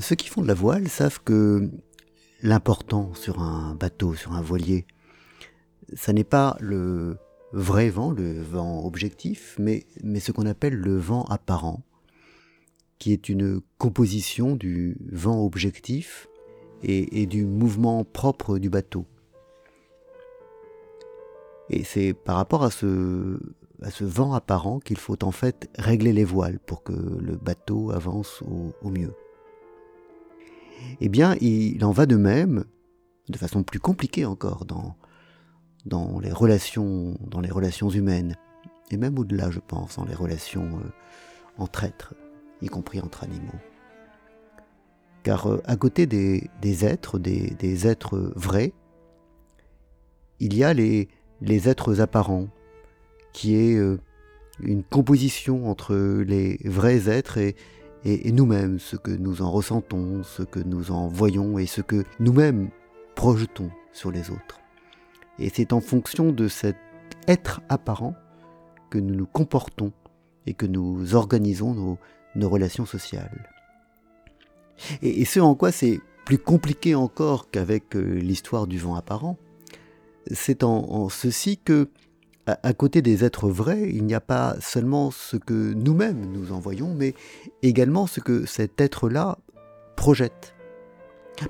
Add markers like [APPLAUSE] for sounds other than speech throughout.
Ceux qui font de la voile savent que l'important sur un bateau, sur un voilier, ça n'est pas le vrai vent, le vent objectif, mais, mais ce qu'on appelle le vent apparent, qui est une composition du vent objectif et, du mouvement propre du bateau. Et c'est par rapport à ce, à ce vent apparent qu'il faut en fait régler les voiles pour que le bateau avance au mieux. Eh bien, il en va de même, de façon plus compliquée encore, dans, dans, les, relations, dans les relations humaines, et même au-delà, je pense, dans les relations euh, entre êtres, y compris entre animaux. Car euh, à côté des, êtres, des, êtres vrais, il y a les, les êtres apparents, qui est euh, une composition entre les vrais êtres et, nous-mêmes, ce que nous en ressentons, ce que nous en voyons et ce que nous-mêmes projetons sur les autres. Et c'est en fonction de cet être apparent que nous nous comportons et que nous organisons nos, relations sociales. Et, ce en quoi c'est plus compliqué encore qu'avec euh, l'histoire du vent apparent, c'est en, ceci que à, côté des êtres vrais, il n'y a pas seulement ce que nous-mêmes nous envoyons, mais également ce que cet être-là projette.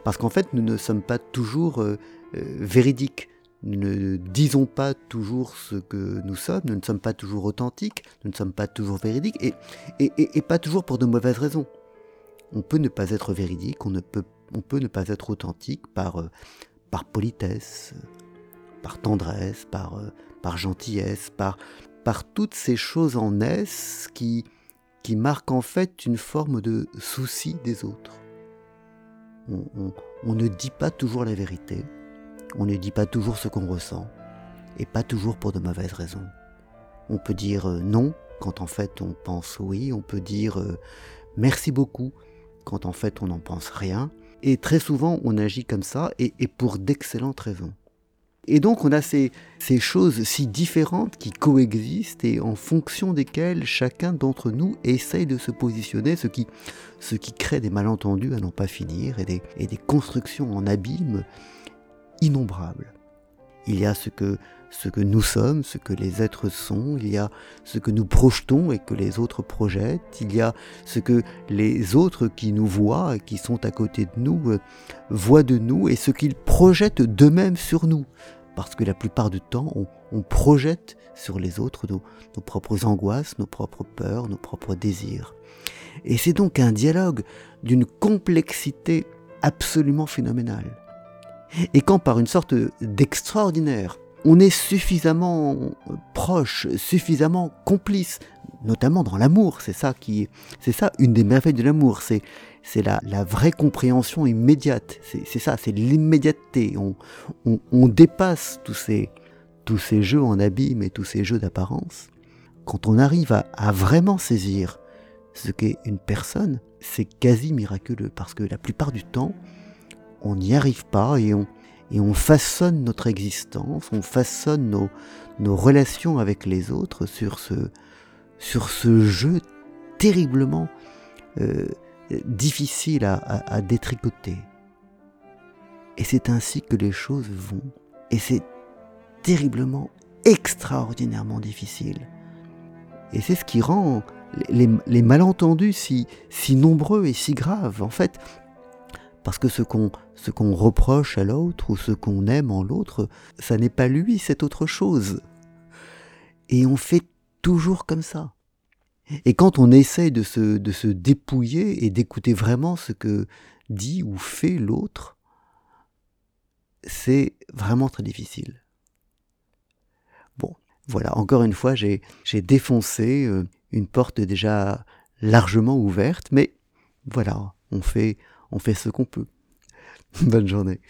Parce qu'en fait, nous ne sommes pas toujours euh, euh, véridiques. Nous ne disons pas toujours ce que nous sommes, nous ne sommes pas toujours authentiques, nous ne sommes pas toujours véridiques, et, pas toujours pour de mauvaises raisons. On peut ne pas être véridique, on, peut, ne pas être authentique par, euh, par politesse, par tendresse, par, par gentillesse, par, par toutes ces choses en S qui, qui marquent en fait une forme de souci des autres. On, ne dit pas toujours la vérité, on ne dit pas toujours ce qu'on ressent, et pas toujours pour de mauvaises raisons. On peut dire euh, non quand en fait on pense oui, on peut dire euh, merci beaucoup quand en fait on n'en pense rien, et très souvent on agit comme ça, et pour d'excellentes raisons. Et donc on a ces, choses si différentes qui coexistent et en fonction desquelles chacun d'entre nous essaye de se positionner, ce qui, crée des malentendus à n'en pas finir et des, constructions en abîme innombrables. Il y a ce que, ce que nous sommes, ce que les êtres sont, il y a ce que nous projetons et que les autres projettent, il y a ce que les autres qui nous voient et qui sont à côté de nous euh, voient de nous et ce qu'ils projettent d'eux-mêmes sur nous parce que la plupart du temps, on, projette sur les autres nos, propres angoisses, nos propres peurs, nos propres désirs. Et c'est donc un dialogue d'une complexité absolument phénoménale. Et quand par une sorte d'extraordinaire, on est suffisamment proche, suffisamment complice, notamment dans l'amour, c'est ça qui, c'est ça une des merveilles de l'amour, c'est c'est la, vraie compréhension immédiate. C'est ça, c'est l'immédiateté. On, dépasse tous ces, tous ces jeux en abîme et tous ces jeux d'apparence. Quand on arrive à, vraiment saisir ce qu'est une personne, c'est quasi miraculeux parce que la plupart du temps, on n'y arrive pas et on, et on façonne notre existence, on façonne nos, relations avec les autres sur ce, jeu terriblement euh, difficile à, détricoter. Et c'est ainsi que les choses vont. Et c'est terriblement, extraordinairement difficile. Et c'est ce qui rend les, malentendus si nombreux et si graves, en fait. Parce que ce qu'on ce qu'on reproche à l'autre ou ce qu'on aime en l'autre, ça n'est pas lui, c'est autre chose. Et on fait toujours comme ça. Et quand on essaye de se, de se dépouiller et d'écouter vraiment ce que dit ou fait l'autre, c'est vraiment très difficile. Bon, voilà, encore une fois, j'ai défoncé euh, une porte déjà largement ouverte, mais voilà, on fait, on fait ce qu'on peut. [LAUGHS] Bonne journée.